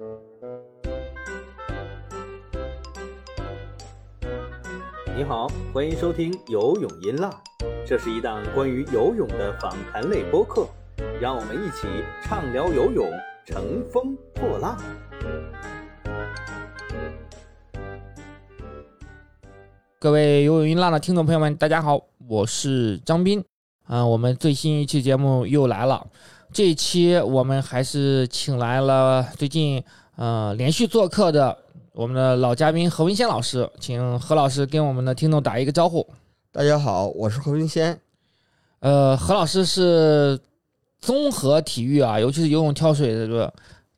你好，欢迎收听《游泳音浪》，这是一档关于游泳的访谈类播客，让我们一起畅聊游泳，乘风破浪。各位游泳音浪的听众朋友们，大家好，我是张斌。啊、我们最新一期节目又来了。这一期我们还是请来了最近呃连续做客的我们的老嘉宾何文先老师，请何老师跟我们的听众打一个招呼。大家好，我是何文先。呃，何老师是综合体育啊，尤其是游泳、跳水的这个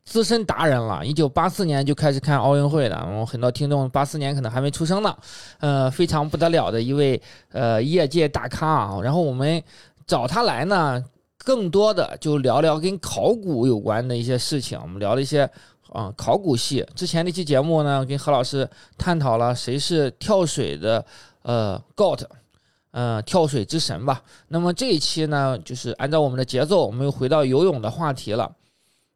资深达人了。一九八四年就开始看奥运会的，我们很多听众八四年可能还没出生呢。呃，非常不得了的一位呃业界大咖啊。然后我们找他来呢，更多的就聊聊跟考古有关的一些事情。我们聊了一些啊、考古系。之前那期节目呢，跟何老师探讨了谁是跳水的呃，got，。呃，跳水之神吧。那么这一期呢，就是按照我们的节奏，我们又回到游泳的话题了。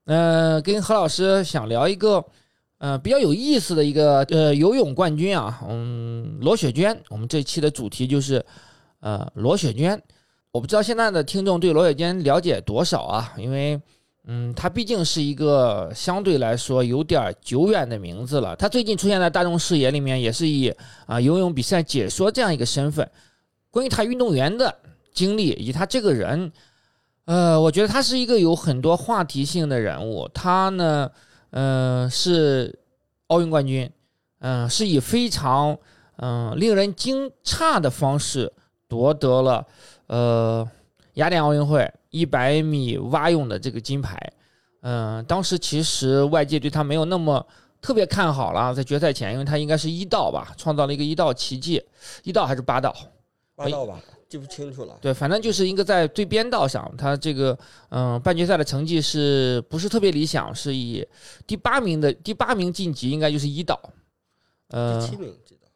呃，跟何老师想聊一个呃比较有意思的一个呃游泳冠军啊，嗯，罗雪娟。我们这期的主题就是呃罗雪娟。我不知道现在的听众对罗雪娟了解多少啊？因为嗯，她毕竟是一个相对来说有点久远的名字了。她最近出现在大众视野里面，也是以啊、游泳比赛解说这样一个身份。关于他运动员的经历以及他这个人，呃，我觉得他是一个有很多话题性的人物。他呢，呃，是奥运冠军，嗯、是以非常嗯、令人惊诧的方式夺得了呃雅典奥运会一百米蛙泳的这个金牌。嗯、当时其实外界对他没有那么特别看好了，在决赛前，因为他应该是一道吧，创造了一个一道奇迹，一道还是八道？八道吧，记不清楚了。对，反正就是一个在最边道上，他这个嗯半决赛的成绩是不是特别理想？是以第八名的第八名晋级，应该就是一道。呃第七名记得，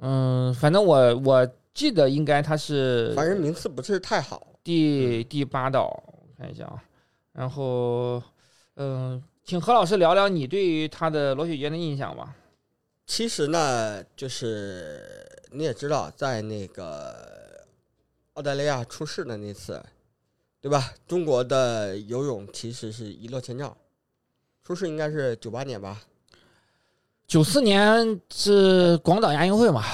嗯，反正我我记得应该他是反正名次不是太好。第第八道，我看一下啊。然后嗯，请何老师聊聊你对于他的罗雪娟的印象吧。其实呢，就是你也知道，在那个澳大利亚出事的那次，对吧？中国的游泳其实是一落千丈。出事应该是九八年吧？九四年是广岛亚运会嘛？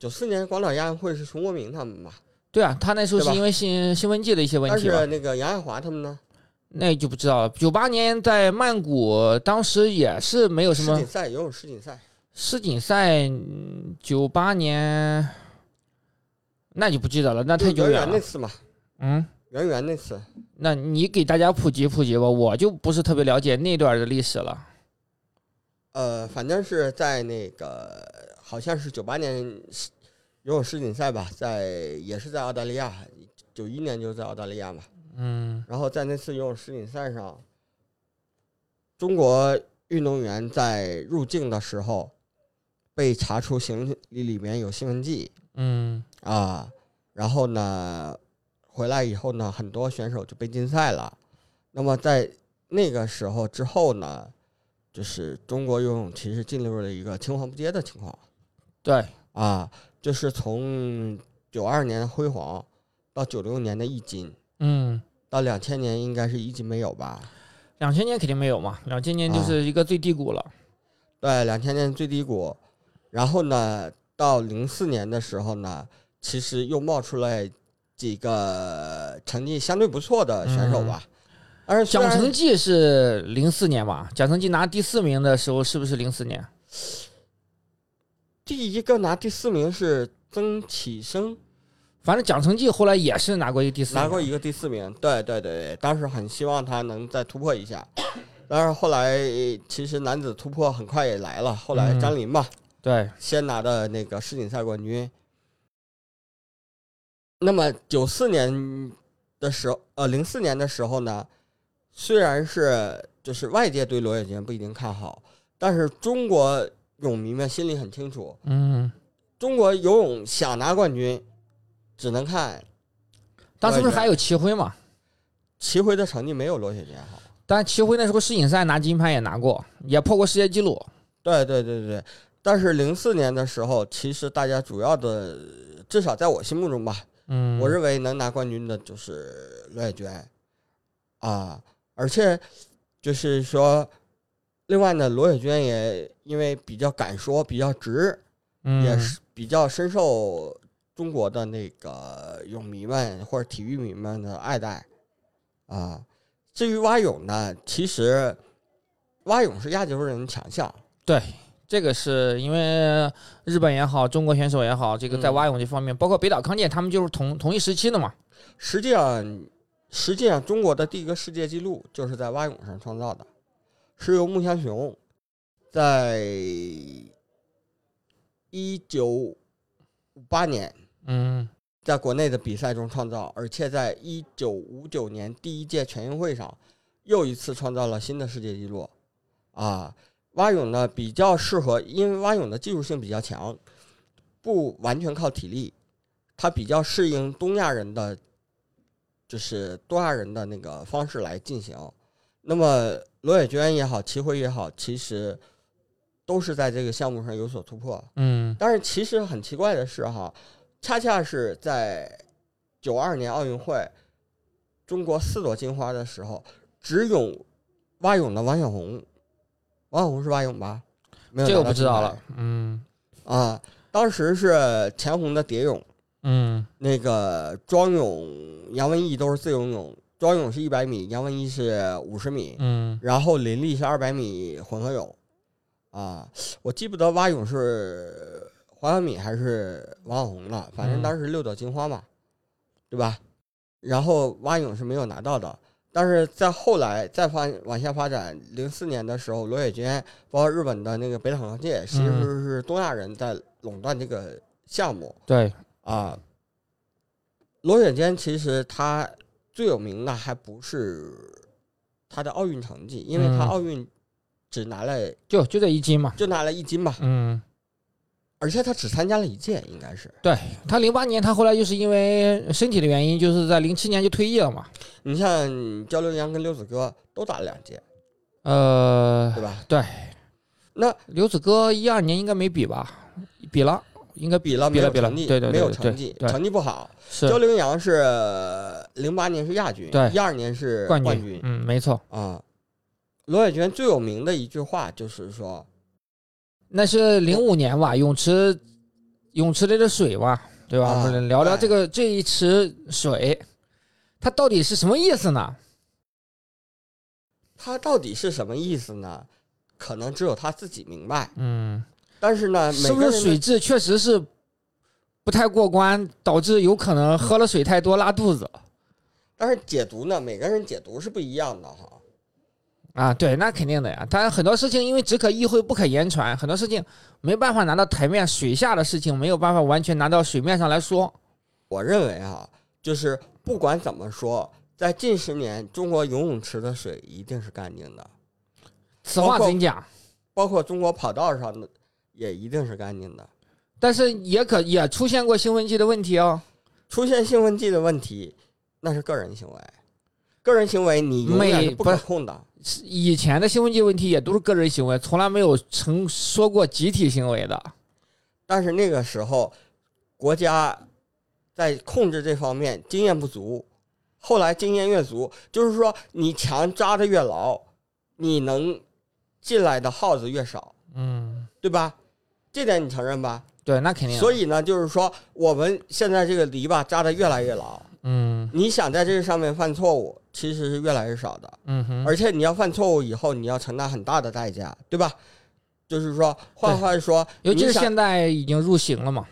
九四年广岛亚运会是熊国明他们吧？对啊，他那时候是因为新新闻界的一些问题吧是。那个杨爱华他们呢？那就不知道了。九八年在曼谷，当时也是没有什么世锦赛游泳世锦赛，世锦赛。九八年那就不记得了，那太久远了。那次嘛，嗯，圆圆那次。那你给大家普及普及吧，我就不是特别了解那段的历史了。呃，反正是在那个好像是九八年世游泳世锦赛吧，在也是在澳大利亚，九一年就在澳大利亚嘛。嗯然后在那次游泳世锦赛上，中国运动员在入境的时候被查出行李里面有兴奋剂嗯啊，然后呢，回来以后呢，很多选手就被禁赛了。那么在那个时候之后呢，就是中国游泳其实进入了一个青黄不接的情况对，啊，就是从九二年的辉煌到九六年的一金，嗯，到两千年应该是一金没有吧？两千年肯定没有嘛，两千年就是一个最低谷了。对，两千年最低谷，然后呢，到零四年的时候呢，其实又冒出来几个成绩相对不错的选手吧。但是虽然蒋成绩是零四年吧？蒋成绩拿第四名的时候是不是零四年？第一个拿第四名是曾启生，反正蒋成绩后来也是拿过一个第四名，拿过一个第四名。对对对对，当时很希望他能再突破一下，但是后来其实男子突破很快也来了，后来嗯张琳嘛，对，先拿的那个世锦赛冠军。那么九四年的时候，呃，零四年的时候呢，虽然是就是外界对罗雪娟不一定看好，但是中国泳迷们心里很清楚，嗯，中国游泳想拿冠军，只能看当时不是还有齐辉嘛？齐辉的成绩没有罗雪娟好。但齐辉那时候世锦赛拿金牌也拿过，也破过世界纪录。对对对对，但是零四年的时候，其实大家主要的，至少在我心目中吧，嗯，我认为能拿冠军的就是罗雪娟，啊，而且就是说，另外呢，罗雪娟也因为比较敢说，比较直，嗯也是比较深受中国的那个泳迷们或者体育迷们的爱戴，啊，至于蛙泳呢，其实蛙泳是亚洲人的强项。对，这个是因为日本也好，中国选手也好，这个在嗯蛙泳这方面，包括北岛康介他们就是同同一时期的嘛。实际上，实际上中国的第一个世界纪录就是在蛙泳上创造的，是由穆香雄在一九五八年嗯在国内的比赛中创造，而且在一九五九年第一届全运会上又一次创造了新的世界纪录。啊，蛙泳呢比较适合，因为蛙泳的技术性比较强，不完全靠体力，它比较适应东亚人的，就是东亚人的那个方式来进行。那么罗野娟也好，齐辉也好，其实都是在这个项目上有所突破。嗯但是其实很奇怪的是哈，恰恰是在九二年奥运会，中国四朵金花的时候，只有蛙泳的王小红，王小红是蛙泳吧？没有这个不知道了。嗯啊。当时是钱红的蝶泳，嗯那个庄泳杨文艺都是自由泳，庄泳是一百米，杨文一是五十米，嗯。然后林立是二百米混合泳，啊，我记不得蛙泳是黄晓敏还是王小红了，反正嗯。当时六朵金花嘛，对吧？然后蛙泳是没有拿到的，但是在后来再发往下发展，零四年的时候，罗雪娟包括日本的那个北岛康介，其实嗯。是东亚人在垄断这个项目对，啊。罗雪娟其实她最有名的还不是他的奥运成绩，因为她嗯奥运只拿了就就这一金嘛。就拿了一金吧，嗯，而且他只参加了一届，应该是。对他零八年他后来就是因为身体的原因，就是在零七年就退役了嘛。你像焦刘洋跟刘子歌都打了两届，呃对，吧？对，那刘子歌一二年应该没比吧？比了，应该比了比了比了没有成绩，对对对没有成绩，成绩不好。焦刘洋是零八年是亚军，对一二年是冠冠军。嗯，没错，啊。罗海娟最有名的一句话就是说，那是零五年吧，泳池泳池里的水吧，对吧？啊我们聊聊这个这一池水，它到底是什么意思呢？它到底是什么意思呢？可能只有他自己明白。嗯，但是呢，是不是每个水质确实是不太过关，导致有可能喝了水太多拉肚子但是解毒呢，每个人解毒是不一样的哈。啊？对，那肯定的呀。但很多事情因为只可意会不可言传，很多事情没办法拿到台面，水下的事情没有办法完全拿到水面上来说。我认为哈，就是不管怎么说，在近十年，中国游泳池的水一定是干净的，此话怎讲？包括中国跑道上的也一定是干净的。但是也可也出现过兴奋剂的问题哦。出现兴奋剂的问题，那是个人行为，个人行为你永远是不可控的。以前的兴奋剂问题也都是个人行为，从来没有曾说过集体行为的。但是那个时候，国家在控制这方面经验不足，后来经验越足，就是说你墙扎的越牢，你能进来的耗子越少，嗯，对吧？这点你承认吧？对，那肯定。所以呢，就是说我们现在这个篱笆扎得越来越牢，嗯你想在这个上面犯错误，其实是越来越少的。嗯哼，而且你要犯错误以后，你要承担很大的代价，对吧？就是说，换话说，尤其是现在已经入刑了嘛。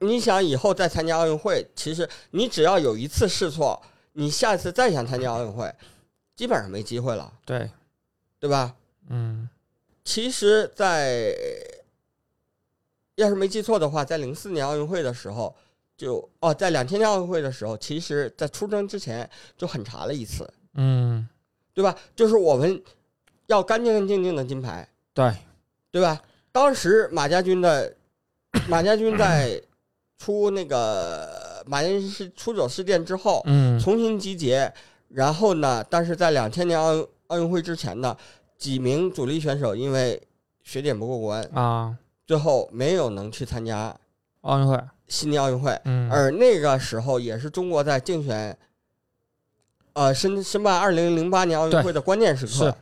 你想以后再参加奥运会，其实你只要有一次试错，你下次再想参加奥运会，基本上没机会了，对，对吧？嗯其实在，要是没记错的话，在零四年奥运会的时候，就哦，在两千年奥运会的时候，其实在出征之前就狠查了一次，嗯，对吧？就是我们要干干净净的金牌，对，对吧？当时马家军的马家军在出那个马家军是出走事件之后，嗯重新集结，然后呢，但是在两千年奥运奥奥运会之前呢几名主力选手因为血检不过关，啊，最后没有能去参加奥运会，悉尼奥运会。嗯，而那个时候也是中国在竞选，呃，申申办二零零八年奥运会的关键时刻。啊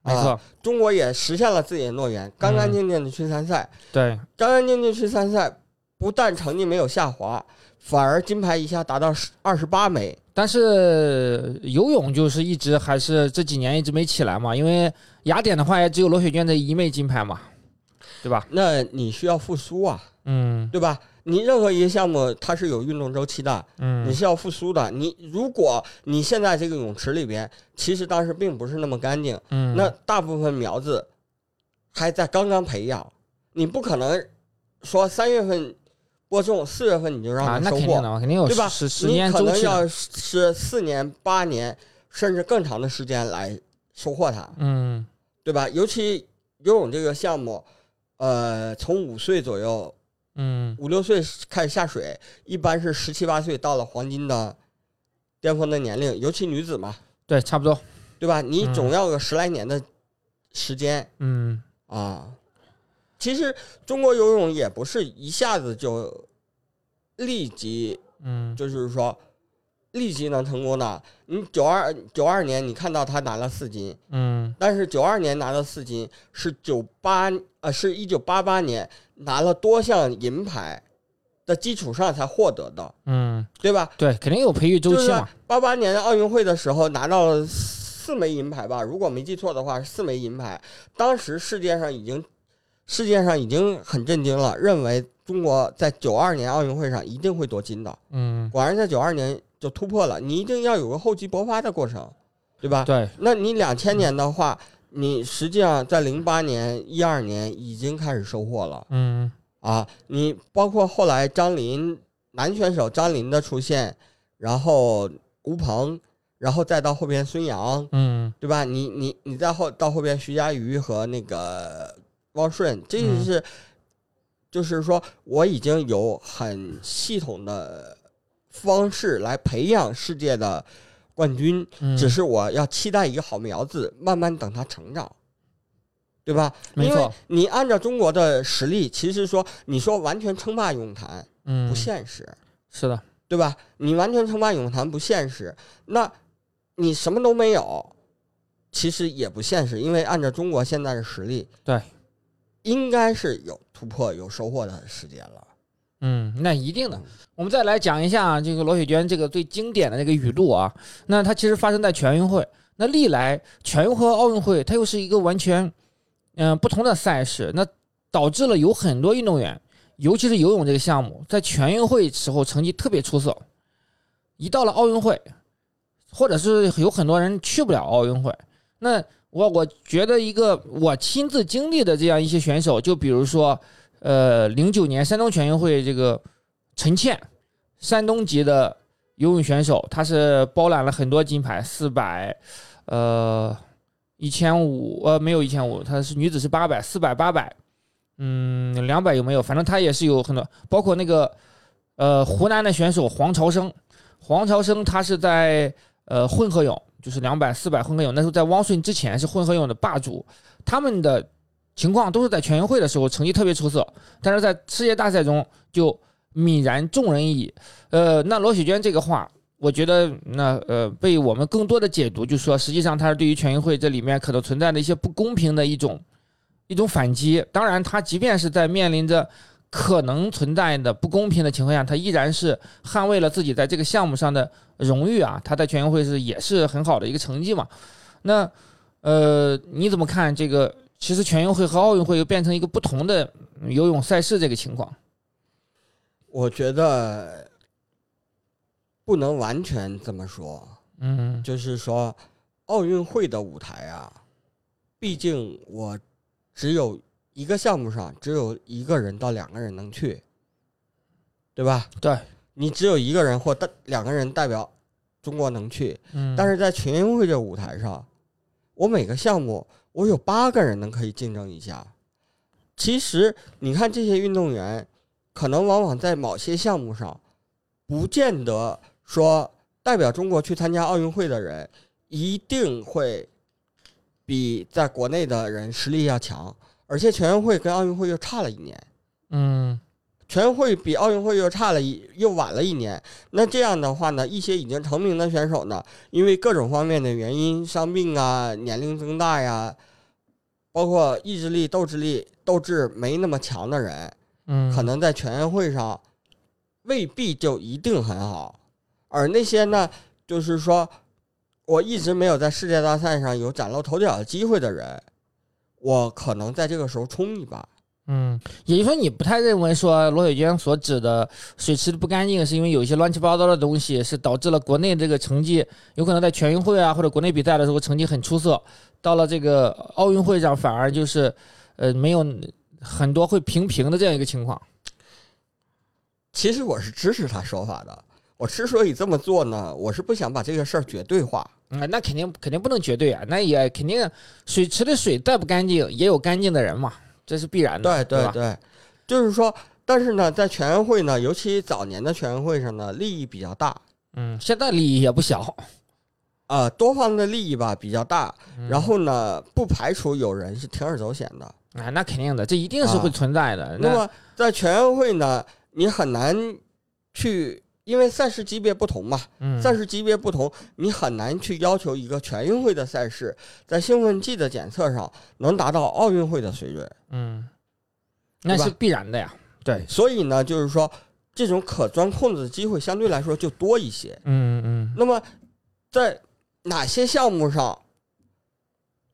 没错，中国也实现了自己的诺言，干干净净的去参赛，对，干干净净去参赛，不但成绩没有下滑，反而金牌一下达到十二十八枚。但是游泳就是一直还是这几年一直没起来嘛，因为雅典的话也只有罗雪娟这一枚金牌嘛，对吧？那你需要复苏啊，嗯对吧？你任何一个项目它是有运动周期的，嗯你嗯是要复苏的。你如果你现在这个泳池里边，其实当时并不是那么干净，嗯，那大部分苗子还在刚刚培养，你不可能说三月份播种，四月份你就啊，让它收获，那肯定的，肯定有对吧时时你间周期的。可能要是四年、八年甚至更长的时间来收获它，嗯对吧？尤其游泳这个项目，呃，从五岁左右嗯五六岁开始下水，一般是十七八岁到了黄金的巅峰的年龄，尤其女子嘛，对，差不多。对吧？你嗯总要个十来年的时间嗯啊。其实中国游泳也不是一下子就立即，嗯就是说立即能成功的。你九二九二年你看到他拿了四金，嗯但是九二年拿了四金是九八呃是一九八八年拿了多项银牌的基础上才获得的，嗯，对吧？对，肯定有培育周期嘛。八八年奥运会的时候拿到了四枚银牌吧，如果没记错的话，是四枚银牌。当时世界上已经世界上已经很震惊了，认为中国在九二年奥运会上一定会夺金的。嗯，果然在九二年就突破了。你一定要有个厚积薄发的过程，对吧？对，那你两千年的话，你实际上在零八年、一二年已经开始收获了嗯啊！你包括后来张琳男选手张琳的出现，然后吴鹏，然后再到后边孙杨，嗯对吧？你你你再后到后边徐嘉余和那个汪顺，这嗯是、就是说我已经有很系统的方式来培养世界的冠军，嗯，只是我要期待一个好苗子，慢慢等它成长，对吧？因为没错，你按照中国的实力，其实说你说完全称霸泳坛嗯不，现实，是的，对吧？你完全称霸泳坛不现实，那你什么都没有，其实也不现实，因为按照中国现在的实力，对，应该是有突破、有收获的时间了。嗯，那一定的。我们再来讲一下这个罗雪娟这个最经典的这个语录啊。那它其实发生在全运会。那历来全运会和奥运会，它又是一个完全嗯、不同的赛事，那导致了有很多运动员，尤其是游泳这个项目，在全运会时候成绩特别出色，一到了奥运会，或者是有很多人去不了奥运会。那我我觉得一个我亲自经历的这样一些选手，就比如说。呃，零九年山东全运会这个陈倩，山东籍的游泳选手，她是包揽了很多金牌，四百，呃，一千五，呃，没有一千五，她是女子是八百，四百八百，嗯，两百有没有？反正她也是有很多，包括那个呃湖南的选手黄朝生，黄朝生他是在呃混合泳，就是两百、四百混合泳，那时候在汪顺之前是混合泳的霸主，他们的。情况都是在全运会的时候成绩特别出色，但是在世界大赛中就泯然众人矣。呃，那罗雪娟这个话，我觉得那呃被我们更多的解读，就是说实际上她是对于全运会这里面可能存在的一些不公平的一种一种反击。当然，她即便是在面临着可能存在的不公平的情况下，她依然是捍卫了自己在这个项目上的荣誉啊。她在全运会是也是很好的一个成绩嘛。那呃，你怎么看这个？其实全运会和奥运会又变成一个不同的游泳赛事，这个情况，我觉得不能完全这么说，嗯。就是说奥运会的舞台啊，毕竟我只有一个项目上只有一个人到两个人能去，对吧？对，你只有一个人或代两个人代表中国能去，嗯，但是在全运会这舞台上，我每个项目我有八个人能可以竞争一下。其实你看这些运动员，可能往往在某些项目上，不见得说代表中国去参加奥运会的人一定会比在国内的人实力要强，而且全运会跟奥运会又差了一年，嗯全运会比奥运会又差了一又晚了一年。那这样的话呢，一些已经成名的选手呢，因为各种方面的原因，伤病啊、年龄增大呀，包括意志力、斗志力、斗志没那么强的人，嗯，可能在全运会上未必就一定很好，而那些呢，就是说我一直没有在世界大赛上有崭露头角的机会的人，我可能在这个时候冲一把。嗯，也就是说，你不太认为说罗雪娟所指的水池不干净，是因为有一些乱七八糟的东西，是导致了国内这个成绩有可能在全运会啊或者国内比赛的时候成绩很出色，到了这个奥运会上反而就是呃没有很多会平平的这样一个情况。其实我是支持他说法的。我之所以这么做呢，我是不想把这个事儿绝对化。啊、那肯定肯定不能绝对啊，那也肯定水池的水再不干净，也有干净的人嘛，这是必然的，吧？对对对，就是说，但是呢，在全运会呢，尤其早年的全运会上呢，利益比较大，嗯，现在利益也不小，呃，多方的利益吧比较大。嗯然后呢，不排除有人是铤而走险的。啊，那肯定的，这一定是会啊存在的。那么在全运会呢，你很难去，因为赛事级别不同嘛，嗯，赛事级别不同，你很难去要求一个全运会的赛事在兴奋剂的检测上能达到奥运会的水准。嗯，那是必然的呀。对，所以呢，就是说这种可钻空子的机会相对来说就多一些。嗯嗯那么在哪些项目上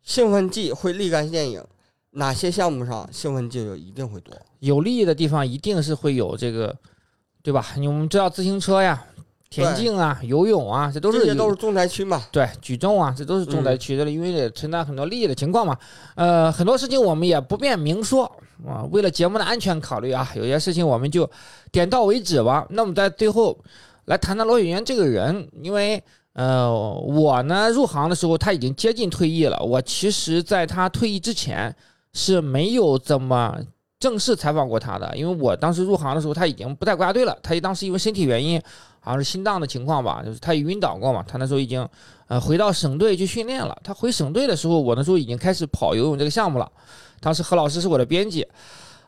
兴奋剂会立竿见影？哪些项目上兴奋剂就一定会多？有利益的地方一定是会有这个，对吧？你我们知道自行车呀、田径啊、游泳啊，这都是这些都是重灾区嘛。对举重啊，这都是重嗯灾区的，因为也存在很多利益的情况嘛。呃，很多事情我们也不便明说啊，为了节目的安全考虑啊，有些事情我们就点到为止吧。那么在最后来谈谈罗雪渊这个人，因为呃，我呢入行的时候他已经接近退役了，我其实在他退役之前是没有怎么。正式采访过他的，因为我当时入行的时候他已经不在国家队了，他当时因为身体原因，好像是心脏的情况吧，就是他晕倒过嘛，他那时候已经呃，回到省队去训练了。他回省队的时候，我那时候已经开始跑游泳这个项目了。当时何老师是我的编辑，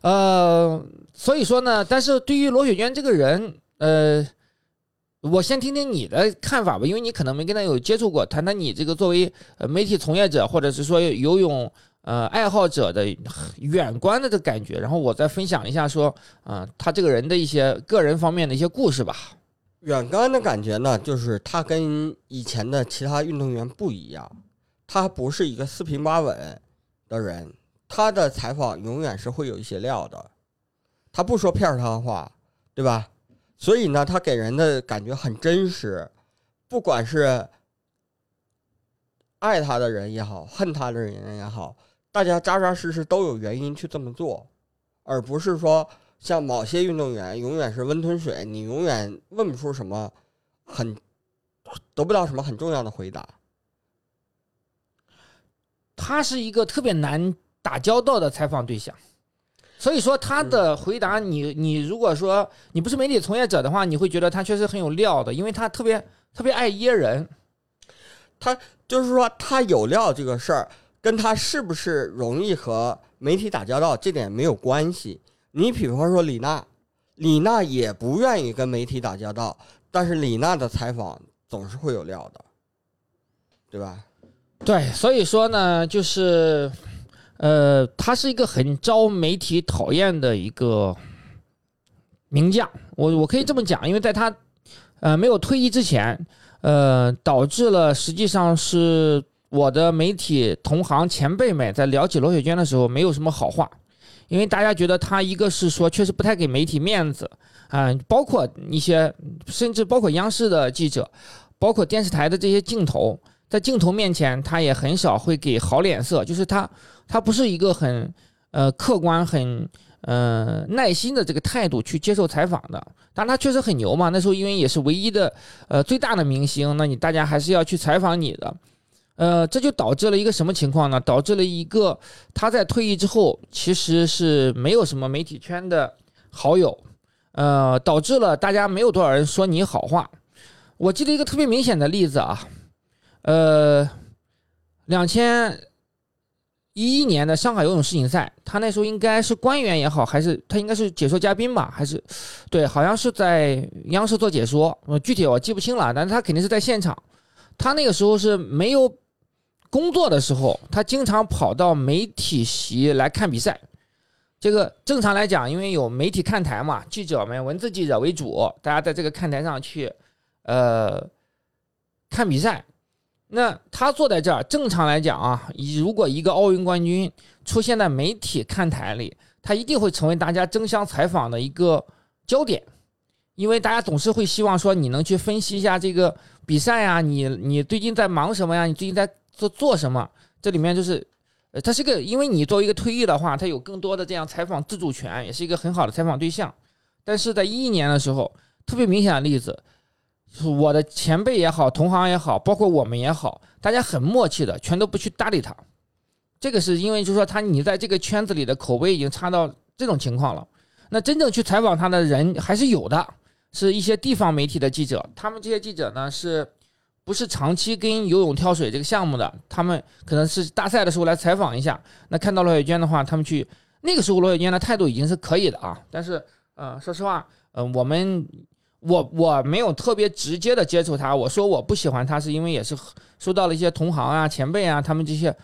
呃，所以说呢，但是对于罗雪娟这个人，呃，我先听听你的看法吧，因为你可能没跟他有接触过，谈谈你这个作为媒体从业者或者是说游泳呃爱好者的远观的这感觉，然后我再分享一下说，啊、他这个人的一些个人方面的一些故事吧。远观的感觉呢，就是他跟以前的其他运动员不一样，他不是一个四平八稳的人，他的采访永远是会有一些料的，他不说片儿汤话，对吧？所以呢，他给人的感觉很真实，不管是爱他的人也好，恨他的人也好，大家扎扎实实都有原因去这么做，而不是说像某些运动员永远是温吞水，你永远问不出什么很得不到什么很重要的回答。他是一个特别难打交道的采访对象，所以说他的回答你，你如果说你不是媒体从业者的话，你会觉得他确实很有料的，因为他特别特别爱噎人。他就是说，他有料这个事儿，跟他是不是容易和媒体打交道这点没有关系。你比方说李娜，李娜也不愿意跟媒体打交道，但是李娜的采访总是会有料的，对吧？对，所以说呢，就是呃，他是一个很招媒体讨厌的一个名将。我我可以这么讲，因为在他呃没有退役之前，呃，导致了实际上是我的媒体同行前辈们在聊起罗雪娟的时候，没有什么好话，因为大家觉得她一个是说确实不太给媒体面子啊、包括一些甚至包括央视的记者，包括电视台的这些镜头。在镜头面前，他也很少会给好脸色，就是他，他不是一个很呃客观、很呃耐心的这个态度去接受采访的。但他确实很牛嘛，那时候因为也是唯一的呃最大的明星，那你大家还是要去采访你的。呃，这就导致了一个什么情况呢？导致了一个他在退役之后其实是没有什么媒体圈的好友，呃，导致了大家没有多少人说你好话。我记得一个特别明显的例子啊，呃，两千一一年的上海游泳世锦赛，他那时候应该是官员也好，还是他应该是解说嘉宾吧，还是对，好像是在央视做解说，呃，具体我记不清了，但是他肯定是在现场。他那个时候是没有工作的时候，他经常跑到媒体席来看比赛。这个正常来讲，因为有媒体看台嘛，记者们文字记者为主，大家在这个看台上去，呃，看比赛。那他坐在这儿，正常来讲啊，如果一个奥运冠军出现在媒体看台里，他一定会成为大家争相采访的一个焦点，因为大家总是会希望说你能去分析一下这个比赛呀，你你最近在忙什么呀？你最近在做做什么？这里面就是，呃，他是个，因为你作为一个退役的话，他有更多的这样采访自主权，也是一个很好的采访对象。但是在一一年的时候，特别明显的例子是。我的前辈也好，同行也好，包括我们也好，大家很默契的，全都不去搭理他。这个是因为，就是说他你在这个圈子里的口碑已经差到这种情况了。那真正去采访他的人还是有的，是一些地方媒体的记者。他们这些记者呢，是不是长期跟游泳跳水这个项目的？他们可能是大赛的时候来采访一下。那看到罗雪娟的话，他们去那个时候，罗雪娟的态度已经是可以的啊。但是，呃，说实话，呃，我们。我我没有特别直接的接触他，我说我不喜欢他，是因为也是受到了一些同行啊、前辈啊他们这些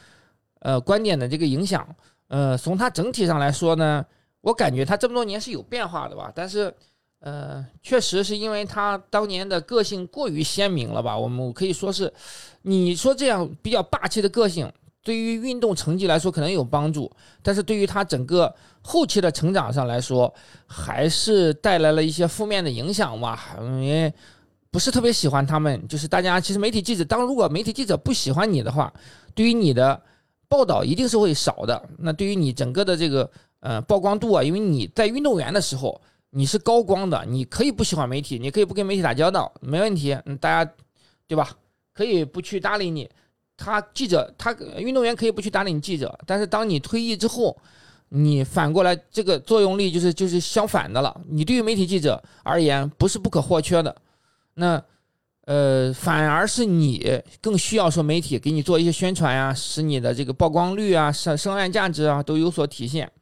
呃观点的这个影响。呃，从他整体上来说呢，我感觉他这么多年是有变化的吧。但是呃，确实是因为他当年的个性过于鲜明了吧。我们可以说是，你说这样比较霸气的个性。对于运动成绩来说可能有帮助，但是对于他整个后期的成长上来说，还是带来了一些负面的影响吧。因为不是特别喜欢他们，就是大家其实媒体记者，当如果媒体记者不喜欢你的话，对于你的报道一定是会少的。那对于你整个的这个呃曝光度啊，因为你在运动员的时候你是高光的，你可以不喜欢媒体，你可以不跟媒体打交道，没问题，嗯，大家对吧？可以不去搭理你。他记者，他运动员可以不去搭理你记者，但是当你退役之后，你反过来这个作用力就是就是相反的了。你对于媒体记者而言不是不可或缺的，那呃反而是你更需要说媒体给你做一些宣传呀，使你的这个曝光率啊、声声量价值啊都有所体现。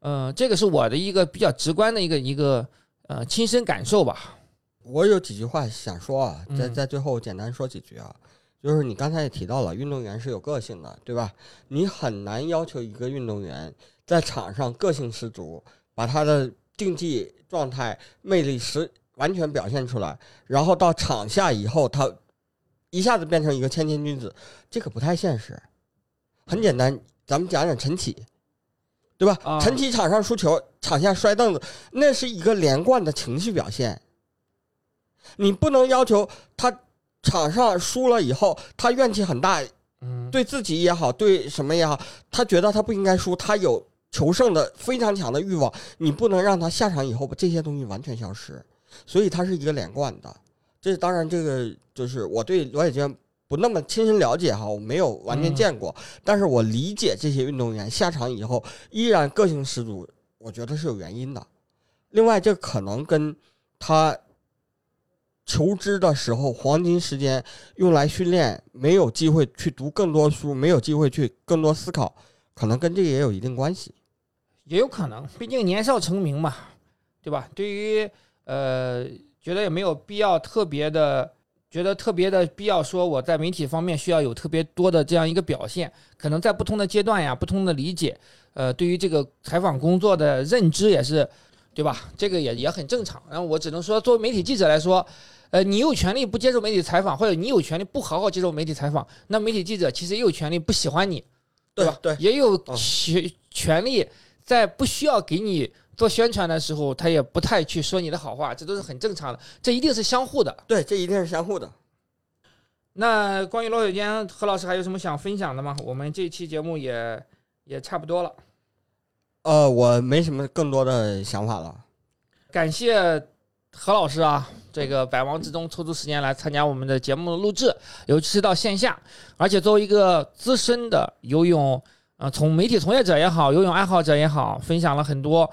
嗯，这个是我的一个比较直观的一个一个呃亲身感受吧。我有几句话想说啊，在在最后简单说几句啊。就是你刚才也提到了，运动员是有个性的，对吧？你很难要求一个运动员在场上个性十足，把他的竞技状态、魅力十完全表现出来，然后到场下以后，他一下子变成一个谦谦君子，这个不太现实。很简单，咱们讲讲陈启，对吧？陈启场上输球，场下摔凳子，那是一个连贯的情绪表现。你不能要求他。场上输了以后，他怨气很大，嗯，对自己也好，对什么也好，他觉得他不应该输，他有求胜的非常强的欲望。你不能让他下场以后把这些东西完全消失，所以他是一个连贯的。这当然，这个就是我对罗雪娟不那么亲身了解哈，我没有完全见过，但是我理解这些运动员下场以后依然个性十足，我觉得是有原因的。另外，这可能跟他。求知的时候，黄金时间用来训练，没有机会去读更多书，没有机会去更多思考，可能跟这个也有一定关系，也有可能，毕竟年少成名嘛，对吧？对于呃，觉得也没有必要特别的，觉得特别的必要说我在媒体方面需要有特别多的这样一个表现，可能在不同的阶段呀，不同的理解，呃，对于这个采访工作的认知也是，对吧？这个也也很正常。然后我只能说，作为媒体记者来说。呃，你有权利不接受媒体采访，或者你有权利不好好接受媒体采访，那媒体记者其实也有权利不喜欢你，对吧？对，也有权权利在不需要给你做宣传的时候，他也不太去说你的好话，这都是很正常的，这一定是相互的。对，这一定是相互的。那关于罗雪娟，何老师还有什么想分享的吗？我们这期节目也也差不多了。呃，我没什么更多的想法了。感谢何老师啊。这个百忙之中抽出时间来参加我们的节目录制，尤其是到线下，而且作为一个资深的游泳，呃，从媒体从业者也好，游泳爱好者也好，分享了很多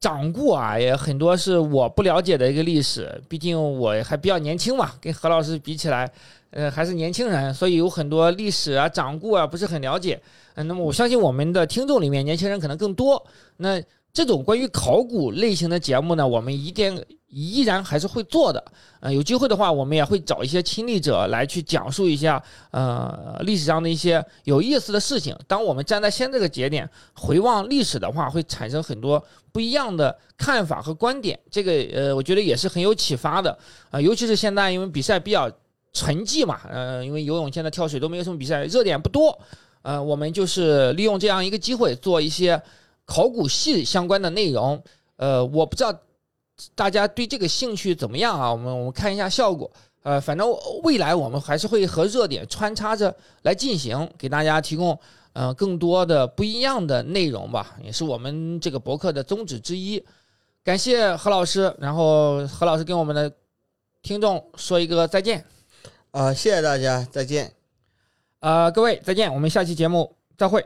掌故啊，也很多是我不了解的一个历史。毕竟我还比较年轻嘛，跟何老师比起来，呃还是年轻人，所以有很多历史啊、掌故啊不是很了解。嗯、那么我相信我们的听众里面年轻人可能更多。那这种关于考古类型的节目呢，我们一定依然还是会做的。呃，有机会的话，我们也会找一些亲历者来去讲述一下，呃，历史上的一些有意思的事情。当我们站在现在这个节点回望历史的话，会产生很多不一样的看法和观点。这个呃，我觉得也是很有启发的啊、尤其是现在因为比赛比较沉寂嘛，呃，因为游泳现在跳水都没有什么比赛，热点不多，呃，我们就是利用这样一个机会做一些考古系相关的内容。呃，我不知道大家对这个兴趣怎么样啊？我们我们看一下效果。呃，反正未来我们还是会和热点穿插着来进行，给大家提供呃更多的不一样的内容吧，也是我们这个博客的宗旨之一。感谢何老师，然后何老师跟我们的听众说一个再见。啊、谢谢大家，再见。呃，各位再见，我们下期节目再会。